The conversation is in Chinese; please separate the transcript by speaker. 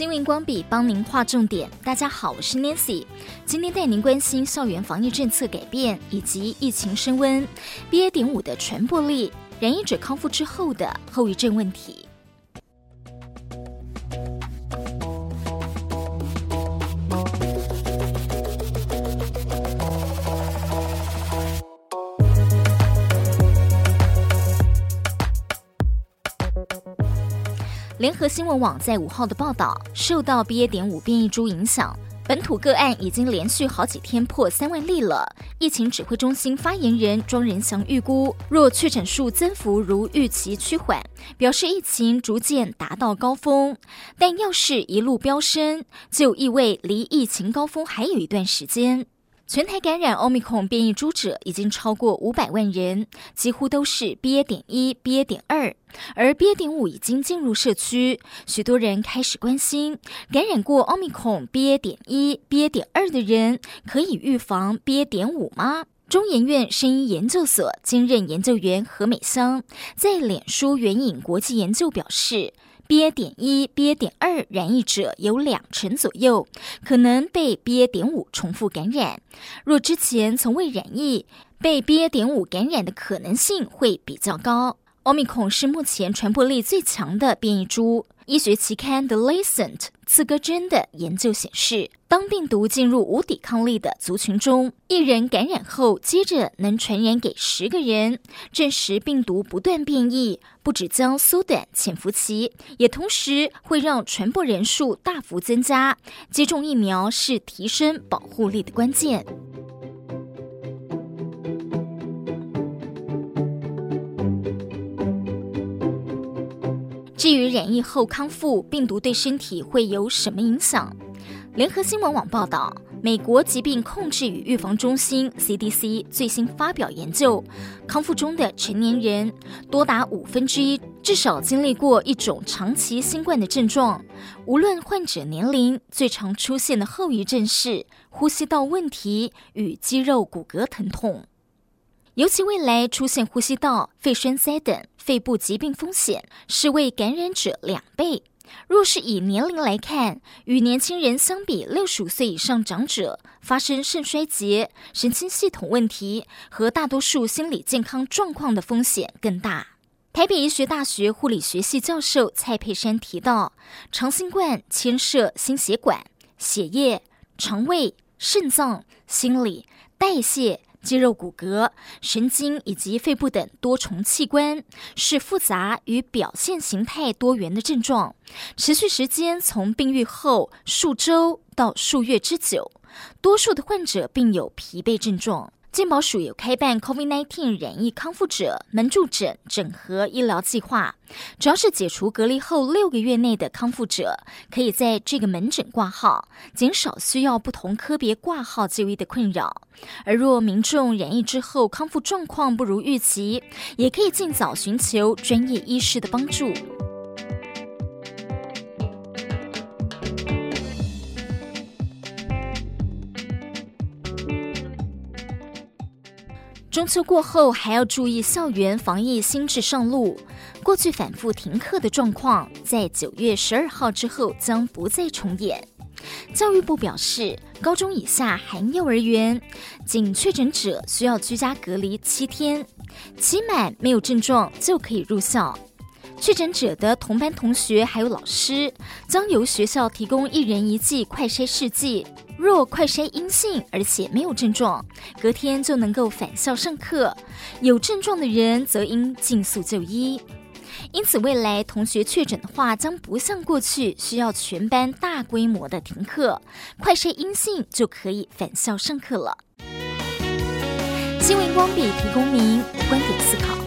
Speaker 1: 新闻光笔帮您划重点。大家好，我是 Nancy，今天带您关心校园防疫政策改变以及疫情升温，BA. 点五的传播力，染疫者康复之后的后遗症问题。联合新闻网在五号的报道，受到 BA. 点五变异株影响，本土个案已经连续好几天破三万例了。疫情指挥中心发言人庄人祥预估，若确诊数增幅如预期趋缓，表示疫情逐渐达到高峰；但要是一路飙升，就意味离疫情高峰还有一段时间。全台感染 Omicron 变异株者已经超过五百万人，几乎都是 BA. 点一、BA. 点二，而 BA. 点五已经进入社区，许多人开始关心，感染过 Omicron BA. 点一、BA. 点二的人，可以预防 BA. 点五吗？中研院生医研究所兼任研究员何美香在脸书援引国际研究表示。BA. 点一、BA. 点二染疫者有两成左右可能被 BA. 点五重复感染。若之前从未染疫，被 BA. 点五感染的可能性会比较高。奥密克戎是目前传播力最强的变异株。医学期刊《The Lancet》刺胳针的研究显示，当病毒进入无抵抗力的族群中，一人感染后，接着能传染给十个人，证实病毒不断变异，不只将缩短潜伏期，也同时会让传播人数大幅增加。接种疫苗是提升保护力的关键。至于染疫后康复，病毒对身体会有什么影响？联合新闻网报道，美国疾病控制与预防中心 （CDC） 最新发表研究，康复中的成年人多达五分之一至少经历过一种长期新冠的症状。无论患者年龄，最常出现的后遗症是呼吸道问题与肌肉骨骼疼痛。尤其未来出现呼吸道、肺栓塞等肺部疾病风险是为感染者两倍。若是以年龄来看，与年轻人相比，六十五岁以上长者发生肾衰竭、神经系统问题和大多数心理健康状况的风险更大。台北医学大学护理学系教授蔡佩珊提到，长新冠牵涉心血管、血液、肠胃、肾脏、心理、代谢。肌肉、骨骼、神经以及肺部等多重器官，是复杂与表现形态多元的症状，持续时间从病愈后数周到数月之久，多数的患者并有疲惫症状。健保署有开办 COVID-19 染疫康复者门住诊整合医疗计划，主要是解除隔离后六个月内的康复者可以在这个门诊挂号，减少需要不同科别挂号就医的困扰。而若民众染疫之后康复状况不如预期，也可以尽早寻求专业医师的帮助。中秋过后还要注意校园防疫新制上路。过去反复停课的状况，在九月十二号之后将不再重演。教育部表示，高中以下含幼儿园，仅确诊者需要居家隔离七天，期满没有症状就可以入校。确诊者的同班同学还有老师，将由学校提供一人一剂快筛试剂。若快筛阴性，而且没有症状，隔天就能够返校上课；有症状的人则应尽速就医。因此，未来同学确诊的话，将不像过去需要全班大规模的停课，快筛阴性就可以返校上课了。新闻光笔提供您观点思考。